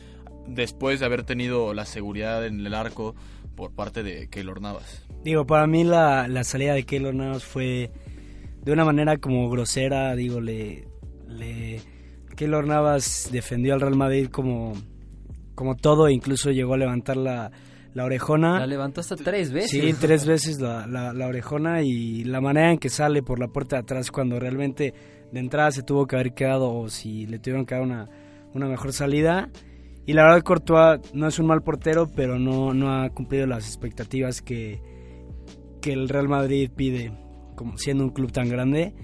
S5: después de haber tenido la seguridad en el arco por parte de Keylor Navas.
S7: Digo, para mí la, la salida de Keylor Navas fue de una manera como grosera, digo, le, le Keylor Navas defendió al Real Madrid como, como todo, incluso llegó a levantar la, la orejona.
S6: La levantó hasta tres veces.
S7: Sí, tres veces la, la, la orejona y la manera en que sale por la puerta de atrás cuando realmente de entrada se tuvo que haber quedado o si le tuvieron que dar una, una mejor salida. Y la verdad Courtois no es un mal portero, pero no, no ha cumplido las expectativas que, que el Real Madrid pide, como siendo un club tan grande.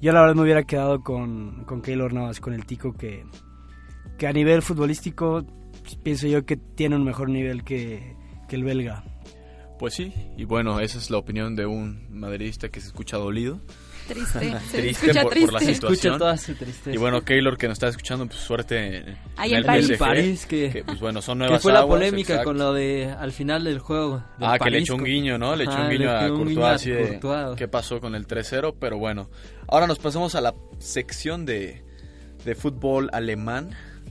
S7: Yo la verdad me hubiera quedado con, con Keylor Navas, con el Tico, que, que a nivel futbolístico pienso yo que tiene un mejor nivel que, que el belga.
S5: Pues sí, y bueno, esa es la opinión de un madridista que se escucha dolido.
S4: Triste.
S5: Triste
S4: escucha
S5: por, por la situación.
S6: Escucha toda su tristeza.
S5: Y bueno, Keylor que nos está escuchando, pues suerte en,
S4: Ahí
S5: en
S4: en
S5: el
S4: París.
S5: PSG,
S6: París, que-
S5: pues bueno, son
S6: que
S5: nuevas
S6: fue la
S5: aguas,
S6: polémica
S5: exacto.
S6: con lo de al final del juego. del
S5: Ah, que le echó un guiño, ¿no? Le echó un guiño a
S6: echó un
S5: Courtois, así de,
S6: Courtois.
S5: ¿qué pasó con el 3-0? Pero bueno, ahora nos pasamos a la sección de, de fútbol alemán,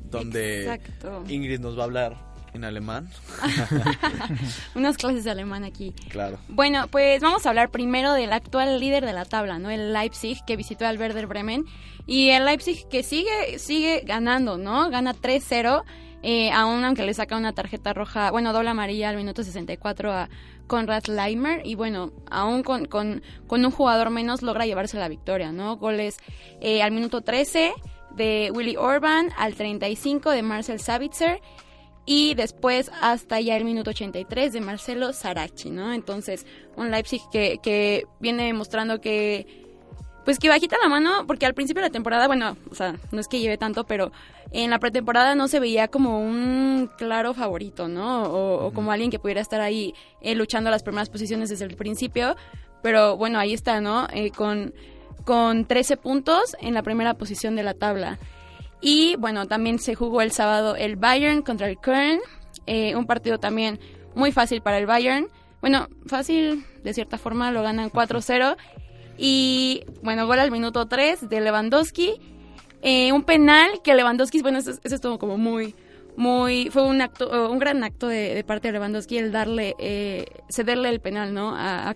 S5: donde
S4: Exacto.
S5: Ingrid nos va a hablar en alemán.
S4: Unas clases de alemán aquí.
S5: Claro.
S4: Bueno, pues vamos a hablar primero del actual líder de la tabla, ¿no? El Leipzig, que visitó al Werder Bremen. Y el Leipzig que sigue, sigue ganando, ¿no? Gana 3-0, eh, aún aunque le saca una tarjeta roja, bueno, doble amarilla al minuto 64 a Konrad Leimer. Y bueno, aún con, con, con un jugador menos logra llevarse la victoria, ¿no? Goles eh, al minuto 13 de Willy Orban, al 35 de Marcel Savitzer y después hasta ya el minuto 83 de Marcelo Sarachi, ¿no? Entonces, un Leipzig que, que viene demostrando que pues que bajita la mano, porque al principio de la temporada, bueno, o sea, no es que lleve tanto, pero en la pretemporada no se veía como un claro favorito, ¿no? O, o como alguien que pudiera estar ahí eh, luchando las primeras posiciones desde el principio, pero bueno, ahí está, ¿no? Eh, con, con 13 puntos en la primera posición de la tabla. Y bueno, también se jugó el sábado el Bayern contra el Köln, eh, un partido también muy fácil para el Bayern. Bueno, fácil de cierta forma, lo ganan 4-0. Y bueno, gol al minuto 3 de Lewandowski. Eh, un penal que Lewandowski, bueno, eso, eso estuvo como muy, muy, fue un acto, eh, un gran acto de, de parte de Lewandowski el darle, eh, cederle el penal, ¿no? A, a.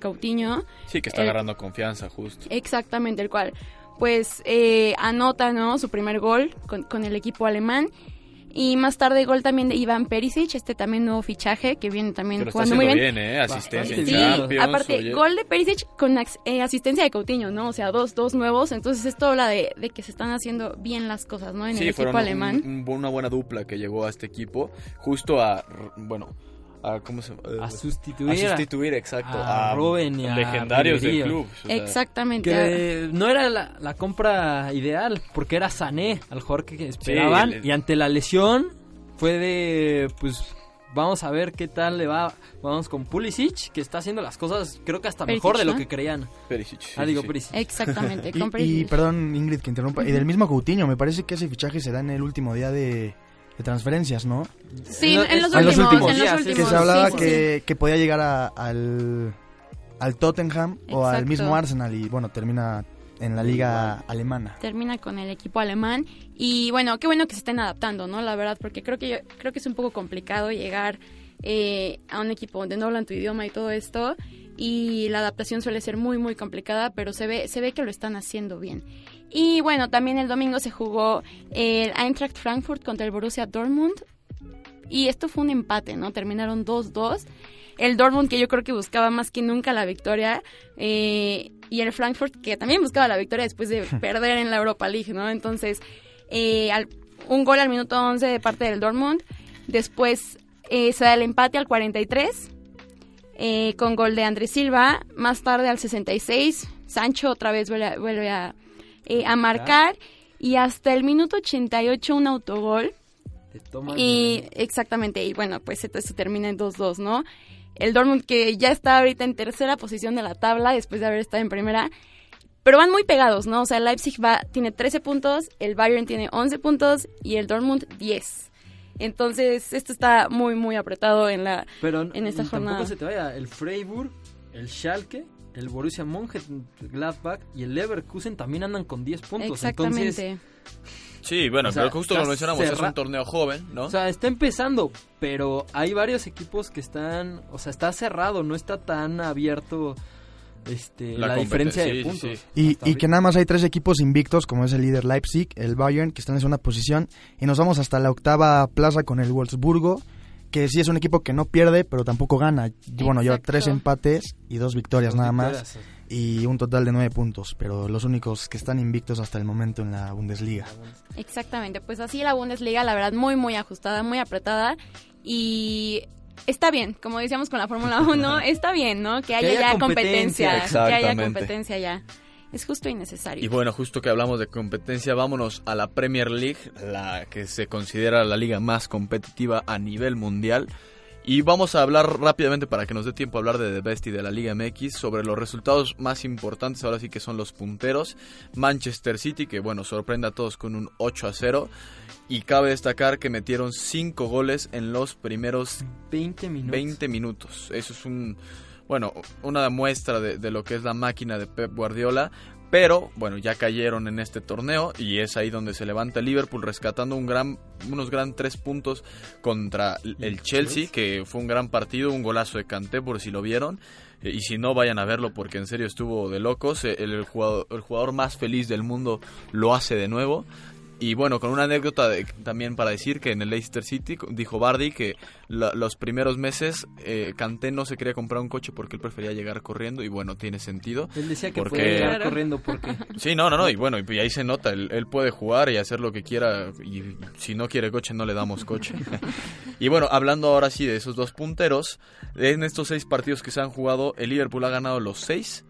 S5: Sí, que está agarrando confianza, justo.
S4: Exactamente, el cual pues eh, anota ¿no? su primer gol con, con el equipo alemán. Y más tarde gol también de Iván Perisic, este también nuevo fichaje que viene también
S5: está
S4: jugando
S5: haciendo
S4: muy bien.
S5: bien, ¿eh? Asistencia en
S4: Sí, aparte,
S5: oye.
S4: gol de Perisic con eh, asistencia de Coutinho, ¿no? O sea, dos, dos nuevos. Entonces esto habla de, de que se están haciendo bien las cosas, ¿no? En
S5: sí,
S4: el equipo
S5: fueron un-
S4: alemán.
S5: un- una buena dupla que llegó a este equipo, justo a, bueno, a, ¿cómo se llama?
S6: A sustituir
S5: A sustituir, exacto.
S6: a Robben y a
S5: legendarios del club. o sea,
S4: Exactamente.
S6: Que no era la, la compra ideal, porque era Sané, al jugador que esperaban.
S5: el-
S6: Y ante la lesión, fue de, pues, vamos a ver qué tal le va. Vamos con Pulisic, que está haciendo las cosas, creo que hasta
S4: Perisic,
S6: mejor de lo que creían.
S5: Perisic, sí,
S6: ah, digo
S5: sí.
S6: Perisic.
S4: Exactamente, con
S8: Y, y, perdón, Ingrid, que interrumpa. Y del mismo Coutinho, me parece que ese fichaje se da en el último día de, de transferencias, ¿no?
S4: Sí, en los
S8: los
S4: últimos,
S8: últimos
S4: en los
S6: días,
S4: últimos.
S8: que se hablaba
S4: sí, sí, sí.
S8: que, podía llegar a- al, al Tottenham o al mismo Arsenal y bueno, termina en la liga alemana.
S4: termina con el equipo alemán y bueno qué bueno que se estén adaptando no la verdad porque creo que yo- creo que es un poco complicado llegar eh, a un equipo donde no hablan tu idioma y todo esto y la adaptación suele ser muy muy complicada, pero se ve se ve que lo están haciendo bien. Y bueno, también el domingo se jugó el Eintracht Frankfurt contra el Borussia Dortmund y esto fue un empate, ¿no? Terminaron 2-2. El Dortmund que yo creo que buscaba más que nunca la victoria eh, y el Frankfurt que también buscaba la victoria después de perder en la Europa League, ¿no? Entonces, eh, un gol al minuto 11 de parte del Dortmund. Después eh, se da el empate al 43 eh, con gol de Andrés Silva. Más tarde al 66, Sancho otra vez vuelve, a, eh, a, marcar. Y hasta el minuto 88 un autogol. Y exactamente, y bueno, pues esto se termina en 2-2, ¿no? El Dortmund que ya está ahorita en tercera posición de la tabla después de haber estado en primera. Pero van muy pegados, ¿no? O sea, el Leipzig va, tiene 13 puntos, el Bayern tiene 11 puntos y el Dortmund 10. Entonces, esto está muy, muy apretado en la
S6: Pero
S4: en esta jornada.
S6: Tampoco se te vaya. El Freiburg, el Schalke, el Borussia Mönchengladbach y el Leverkusen también andan con 10 puntos.
S4: Exactamente.
S5: sí, bueno, pero justo lo mencionamos, es un torneo joven, ¿no?
S6: O sea, está empezando, pero hay varios equipos que están, o sea, está cerrado, no está tan abierto este, la, diferencia de puntos.
S8: Y, que nada más hay tres equipos invictos, como es el líder Leipzig, el Bayern, que están en segunda posición, y nos vamos hasta la octava plaza con el Wolfsburgo, que sí es un equipo que no pierde, pero tampoco gana. Bueno, lleva tres empates y dos victorias nada más, y un total de nueve puntos, pero los únicos que están invictos hasta el momento en la Bundesliga.
S4: Exactamente, pues así la Bundesliga, la verdad, muy, muy ajustada, muy apretada, y está bien, como decíamos con la Fórmula 1, está bien, ¿no? Que haya, ya competencia, que haya competencia ya. Es justo y necesario.
S5: Y bueno, justo que hablamos de competencia, vámonos a la Premier League, la que se considera la liga más competitiva a nivel mundial. Y vamos a hablar rápidamente para que nos dé tiempo a hablar de The Best y de la Liga MX sobre los resultados más importantes, ahora sí que son los punteros. Manchester City, que bueno, sorprende a todos con un 8 a 0. Y cabe destacar que metieron 5 goles en los primeros
S6: 20 minutos.
S5: 20 minutos. Eso es un, bueno, una muestra de, de, lo que es la máquina de Pep Guardiola. Pero bueno, ya cayeron en este torneo y es ahí donde se levanta Liverpool rescatando un gran, unos gran tres puntos contra el Chelsea, que fue un gran partido, un golazo de Kanté por si lo vieron. Eh, y si no, vayan a verlo porque en serio estuvo de locos. Eh, el, jugador, el jugador más feliz del mundo lo hace de nuevo. Y bueno, con una anécdota también para decir que en el Leicester City dijo Bardi que los primeros meses eh, Kanté no se quería comprar un coche porque él prefería llegar corriendo y bueno, tiene sentido.
S6: Él decía que
S5: porque...
S6: podía llegar corriendo porque...
S5: Sí, no, no, no, y bueno, y ahí se nota, él, él, puede jugar y hacer lo que quiera y si no quiere coche no le damos coche. y bueno, hablando ahora sí de esos dos punteros, en estos seis partidos que se han jugado, el Liverpool ha ganado los seis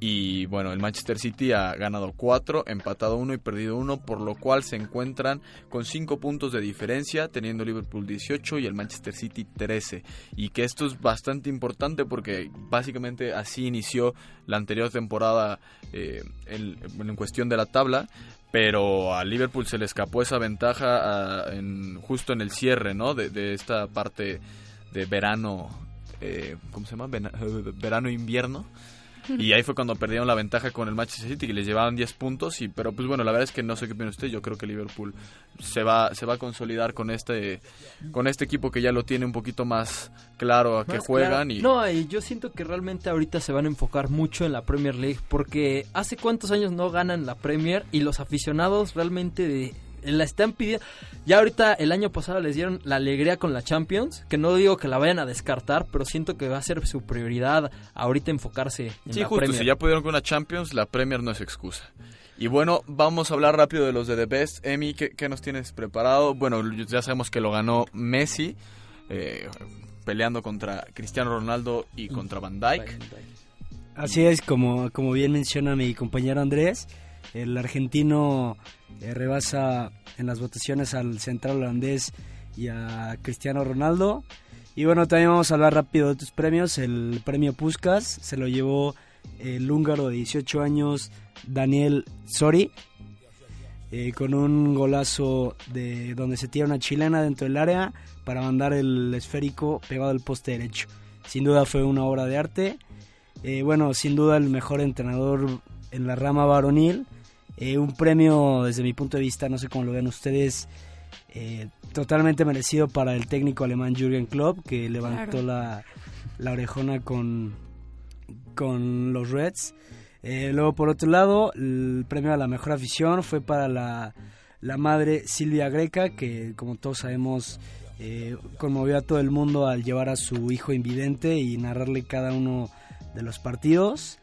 S5: y bueno, el Manchester City ha ganado 4, empatado 1 y perdido 1, por lo cual se encuentran con 5 puntos de diferencia, teniendo Liverpool 18 y el Manchester City 13. Y que esto es bastante importante porque básicamente así inició la anterior temporada eh, en, cuestión de la tabla. Pero a Liverpool se le escapó esa ventaja a, en, justo en el cierre ¿no? de, de esta parte de verano, eh, ¿cómo se llama? Verano-invierno. Y ahí fue cuando perdieron la ventaja con el Manchester City, que les llevaban 10 puntos. Y, pero pues bueno, la verdad es que no sé qué piensa usted. Yo creo que Liverpool se va, se va a consolidar con este, con este equipo que ya lo tiene un poquito más claro a qué juegan. Y...
S6: No, y yo siento que realmente ahorita se van a enfocar mucho en la Premier League. Porque hace cuántos años no ganan la Premier y los aficionados realmente de la están pidiendo. Ya ahorita el año pasado les dieron la alegría con la Champions, que no digo que la vayan a descartar, pero siento que va a ser su prioridad ahorita enfocarse en
S5: sí,
S6: la
S5: justo,
S6: Premier.
S5: si ya pudieron con la Champions, la Premier no es excusa. Y bueno, vamos a hablar rápido de los de The Best. Emi, ¿qué, qué nos tienes preparado? Bueno, ya sabemos que lo ganó Messi, eh, peleando contra Cristiano Ronaldo y contra Van Dijk.
S7: Así es, como, como bien menciona mi compañero Andrés, el argentino rebasa en las votaciones al central holandés y a Cristiano Ronaldo. Y bueno, también vamos a hablar rápido de tus premios. El premio Puskas se lo llevó el húngaro de 18 años Daniel Sori. Eh, con un golazo de donde se tira una chilena dentro del área para mandar el esférico pegado al poste derecho. Sin duda fue una obra de arte. Eh, bueno, sin duda el mejor entrenador en la rama varonil. Eh, un premio desde mi punto de vista, no sé cómo lo ven ustedes, eh, totalmente merecido para el técnico alemán Jürgen Klopp, que levantó
S4: Claro.
S7: la, la orejona con, con los Reds. Eh, luego, por otro lado, el premio a la mejor afición fue para la, la madre Silvia Greca, que como todos sabemos eh, conmovió a todo el mundo al llevar a su hijo invidente y narrarle cada uno de los partidos.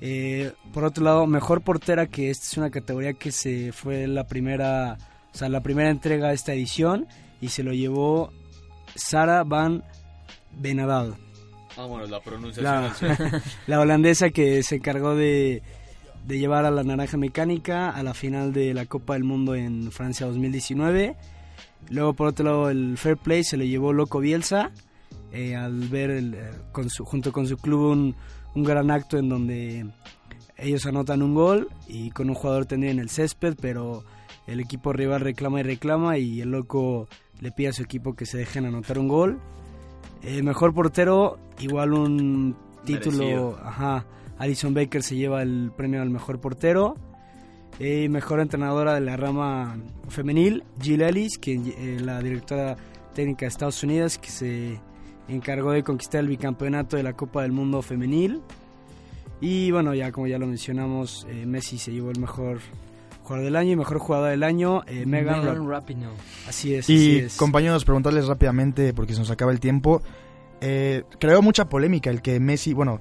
S7: Eh, por otro lado, mejor portera, que esta es una categoría que se fue la primera, o sea, la primera entrega de esta edición y se lo llevó Sara Van Benadal.
S5: Vámonos, la pronunciación.
S7: La, la holandesa que se encargó de, de llevar a la Naranja Mecánica a la final de la Copa del Mundo en Francia 2019. Luego, por otro lado, el Fair Play se lo llevó Loco Bielsa eh, al ver el, eh, con su, junto con su club un, un gran acto en donde ellos anotan un gol y con un jugador tendido en el césped, pero el equipo rival reclama y reclama y el loco le pide a su equipo que se dejen anotar un gol. El mejor portero, igual un título,
S5: Merecido.
S7: ajá, Alison Baker se lleva el premio al mejor portero. Eh, mejor entrenadora de la rama femenil, Jill Ellis, que, eh, la directora técnica de Estados Unidos, que se encargó de conquistar el bicampeonato de la Copa del Mundo femenil. Y bueno, ya como ya lo mencionamos, eh, Messi se llevó el mejor jugador del año y mejor jugadora del año, eh, Megan,
S6: Megan
S7: Rap-
S6: Rapinoe.
S7: Así es,
S8: Y
S7: así es.
S8: compañeros, preguntarles rápidamente, porque se nos acaba el tiempo. Eh, creó mucha polémica el que Messi, bueno,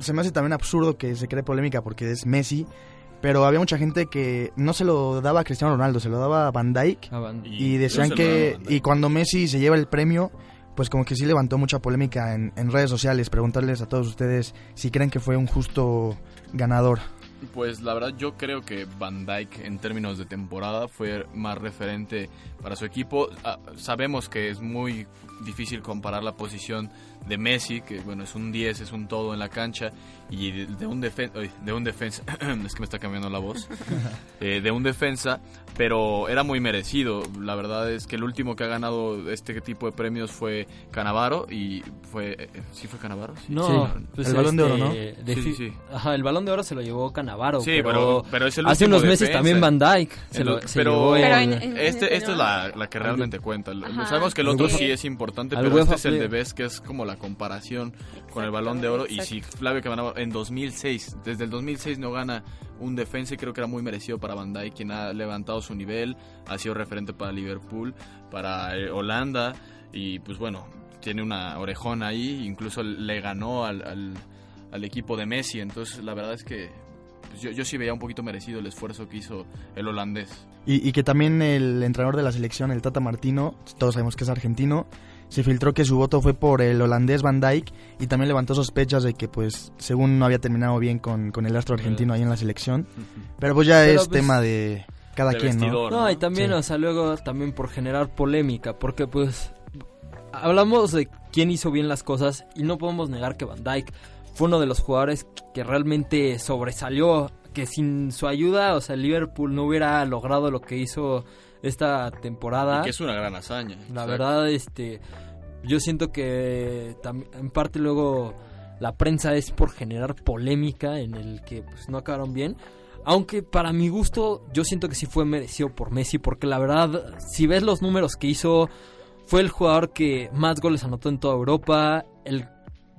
S8: se me hace también absurdo que se cree polémica porque es Messi, pero había mucha gente que no se lo daba a Cristiano Ronaldo, se lo daba a Van Dijk
S6: Van-
S8: y decían que y cuando Messi se lleva el premio, pues como que sí levantó mucha polémica en, en redes sociales. Preguntarles a todos ustedes si creen que fue un justo ganador.
S5: Pues la verdad yo creo que Van Dyke en términos de temporada fue más referente para su equipo. Ah, sabemos que es muy difícil comparar la posición de Messi, que bueno, es un 10, es un todo en la cancha, y de, de un, defen de un defensa, es que me está cambiando la voz, eh, de un defensa, pero era muy merecido. La verdad es que el último que ha ganado este tipo de premios fue Canavaro, y fue, eh, ¿sí fue Canavaro? Sí.
S6: No,
S8: Sí,
S6: pues
S8: el Balón de Oro,
S6: este,
S8: ¿no?
S6: de
S5: Sí,
S6: fi-
S5: sí, sí.
S6: Ajá, el balón de oro se lo llevó Canavaro.
S5: Sí,
S6: pero,
S5: pero- pero es el
S6: hace unos meses
S5: defensa.
S6: también Van Dyke se lo se
S5: pero-
S6: llevó el-
S4: Pero en- en-
S5: Este,
S4: en-
S5: esta es la, la que realmente cuenta. Lo-
S4: Ajá.
S5: Sabemos que el otro sí es importante,
S6: al
S5: pero
S6: UEFA
S5: este es el de. Best, que es como la comparación con el balón de oro. Y si Flavio que ganaba en 2006, desde el 2006 no gana un defensa y creo que era muy merecido para Van Dijk, quien ha levantado su nivel, ha sido referente para Liverpool, para eh, Holanda y pues bueno, tiene una orejona ahí, incluso le ganó al, al, al equipo de Messi, entonces la verdad es que pues, yo, yo sí veía un poquito merecido el esfuerzo que hizo el holandés.
S8: Y, y que también el entrenador de la selección, el Tata Martino, todos sabemos que es argentino, se filtró que su voto fue por el holandés Van Dijk y también levantó sospechas de que, pues, según no había terminado bien con, con el astro argentino ahí en la selección. Pero pues ya
S6: Pero,
S8: es
S6: pues,
S8: tema de cada
S5: de
S8: quien, ¿no?
S6: No, y también,
S8: Sí.
S6: o sea, luego también por generar polémica, porque pues hablamos de quién hizo bien las cosas y no podemos negar que Van Dyke fue uno de los jugadores que realmente sobresalió, que sin su ayuda, o sea, el Liverpool no hubiera logrado lo que hizo esta temporada.
S5: Y que es una gran hazaña.
S6: La
S5: Exacto.
S6: verdad, este, yo siento que en parte luego la prensa es por generar polémica en el que pues no acabaron bien. Aunque para mi gusto yo siento que sí fue merecido por Messi porque la verdad, si ves los números que hizo, fue el jugador que más goles anotó en toda Europa, el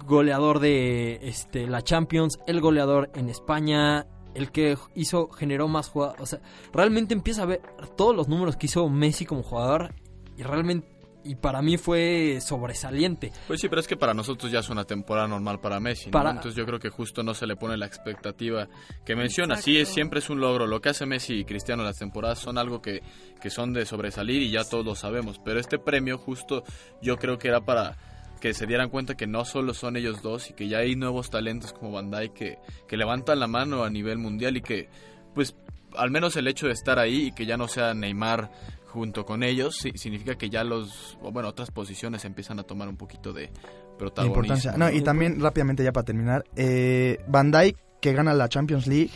S6: goleador de este, la Champions, el goleador en España, el que hizo, generó más jugadores. O sea, realmente empieza a ver todos los números que hizo Messi como jugador y realmente, y para mí fue sobresaliente.
S5: Pues sí, pero es que para nosotros ya es una temporada normal para Messi, ¿no?
S6: Para-
S5: Entonces yo creo que justo no se le pone la expectativa que menciona. Sí, es, siempre es un logro. Lo que hace Messi y Cristiano en las temporadas son algo que, que son de sobresalir y ya todos lo sabemos. Pero este premio justo yo creo que era para que se dieran cuenta que no solo son ellos dos y que ya hay nuevos talentos como Van Dijk que, que levantan la mano a nivel mundial y que pues al menos el hecho de estar ahí y que ya no sea Neymar junto con ellos sí- significa que ya los bueno otras posiciones empiezan a tomar un poquito de protagonismo
S8: importancia. Y también rápidamente ya para terminar, eh, Van Dijk que gana la Champions League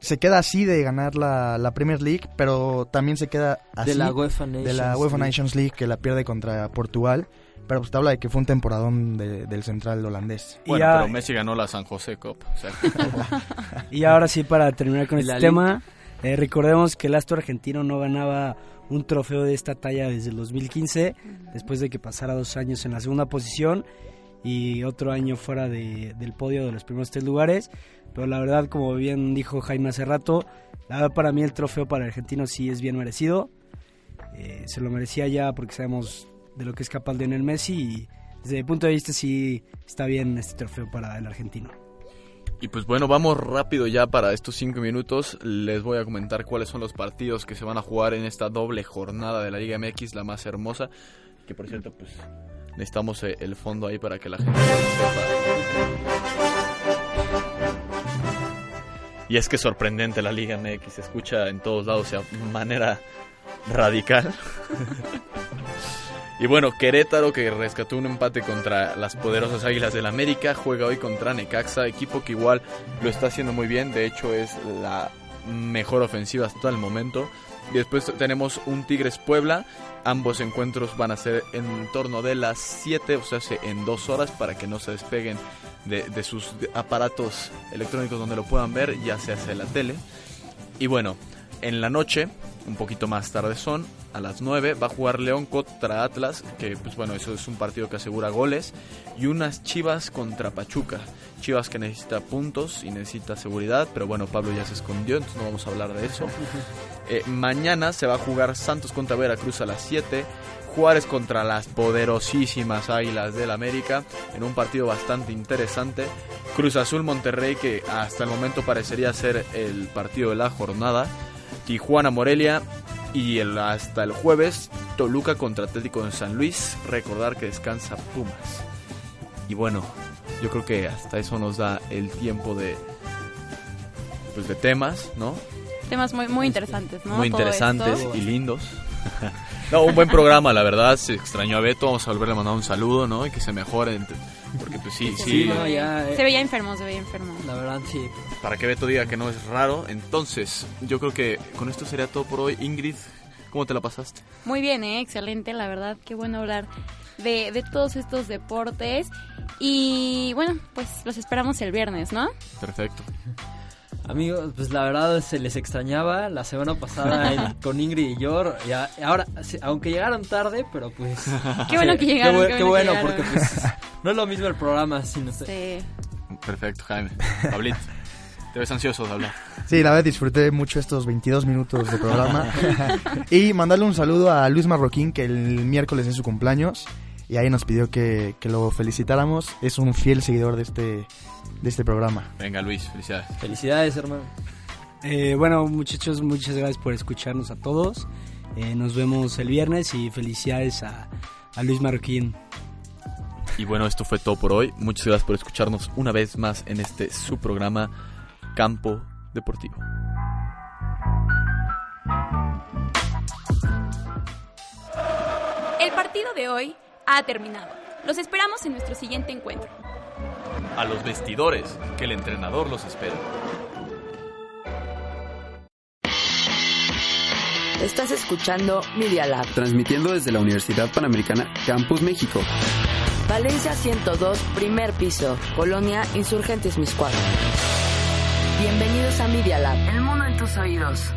S8: se queda así de ganar la, la Premier League, pero también se queda así
S6: de la UEFA Nations.
S8: de la UEFA
S6: League.
S8: Nations League que la pierde contra Portugal. Pero pues te habla de que fue un temporadón de- del central holandés.
S7: Y
S5: bueno
S7: ya-
S5: pero Messi ganó la San José Cup o sea,
S7: Y ahora sí, para terminar con
S6: Y
S7: este tema, eh, recordemos que el astro argentino no ganaba un trofeo de esta talla desde el 2015, después de que pasara dos años en la segunda posición. y otro año fuera de, del podio de los primeros tres lugares. Pero la verdad, como bien dijo Jaime hace rato, la verdad para mí el trofeo para el argentino sí es bien merecido. Eh, se lo merecía ya porque sabemos de lo que es capaz de el Messi y desde mi punto de vista sí está bien este trofeo para el argentino.
S5: Y pues bueno, vamos rápido ya para estos cinco minutos. Les voy a comentar cuáles son los partidos que se van a jugar en esta doble jornada de la Liga MX, la más hermosa. Que por cierto, pues necesitamos eh, el fondo ahí para que la gente sepa. Y es que sorprendente la Liga MX, se escucha en todos lados de manera radical. y bueno, Querétaro que rescató un empate contra las poderosas Águilas del América, juega hoy contra Necaxa, equipo que igual lo está haciendo muy bien, de hecho es la mejor ofensiva hasta el momento. Y después tenemos un Tigres Puebla. Ambos encuentros van a ser en torno de las 7, o sea, en dos horas para que no se despeguen de, sus aparatos electrónicos donde lo puedan ver, ya se hace la tele. Y bueno, en la noche, un poquito más tarde son, a las 9, va a jugar León contra Atlas, que pues bueno, eso es un partido que asegura goles, y unas Chivas contra Pachuca. Chivas que necesita puntos y necesita seguridad, pero bueno, Pablo ya se escondió, entonces no vamos a hablar de eso. Eh, mañana se va a jugar Santos contra Veracruz a las 7, Juárez contra las poderosísimas Águilas del América en un partido bastante interesante. Cruz Azul Monterrey que hasta el momento parecería ser el partido de la jornada. Tijuana Morelia y el, hasta el jueves Toluca contra Atlético de San Luis. Recordar que descansa Pumas. Y bueno, yo creo que hasta eso nos da el tiempo de pues de temas, ¿no?
S4: Temas muy muy interesantes, ¿no?
S5: Muy interesantes y lindos. No, un buen programa, la verdad. Se extrañó a Beto. Vamos a volverle a mandar un saludo, ¿no? Y que se mejore. Porque, pues sí, sí.
S4: Eh. Se veía enfermo, se veía enfermo.
S6: La verdad, sí.
S5: Para que Beto diga que no es raro. Entonces, yo creo que con esto sería todo por hoy. Ingrid, ¿cómo te la pasaste?
S4: Muy bien, ¿eh? Excelente, la verdad. Qué bueno hablar de, de todos estos deportes. Y bueno, pues los esperamos el viernes, ¿no?
S5: Perfecto.
S6: Amigos, pues la verdad se les extrañaba la semana pasada con Ingrid y yo. Y ahora, aunque llegaron tarde, pero pues.
S4: Qué bueno que llegaron.
S6: Qué, bueno, porque pues no es lo mismo el programa, sino.
S4: Sí.
S5: Perfecto, Jaime. Pablito. Te ves ansioso de hablar.
S8: Sí, la verdad disfruté mucho estos 22 minutos de programa. y mandarle un saludo a Luis Marroquín, que el miércoles es su cumpleaños. Y ahí nos pidió que, que lo felicitáramos. Es un fiel seguidor de este, de este programa.
S5: Venga Luis, felicidades.
S6: Felicidades hermano.
S7: Eh, bueno muchachos, muchas gracias por escucharnos a todos. Eh, nos vemos el viernes y felicidades a, a Luis Marroquín.
S5: Y bueno, esto fue todo por hoy. Muchas gracias por escucharnos una vez más en este su programa Campo Deportivo.
S4: El partido de hoy ha terminado. Los esperamos en nuestro siguiente encuentro
S5: a los vestidores, que el entrenador los espera.
S9: Estás escuchando Media Lab.
S1: Transmitiendo desde la Universidad Panamericana Campus México.
S9: Valencia 102, primer piso. Colonia Insurgentes Miscuadro. Bienvenidos a Media Lab. El mundo en tus oídos.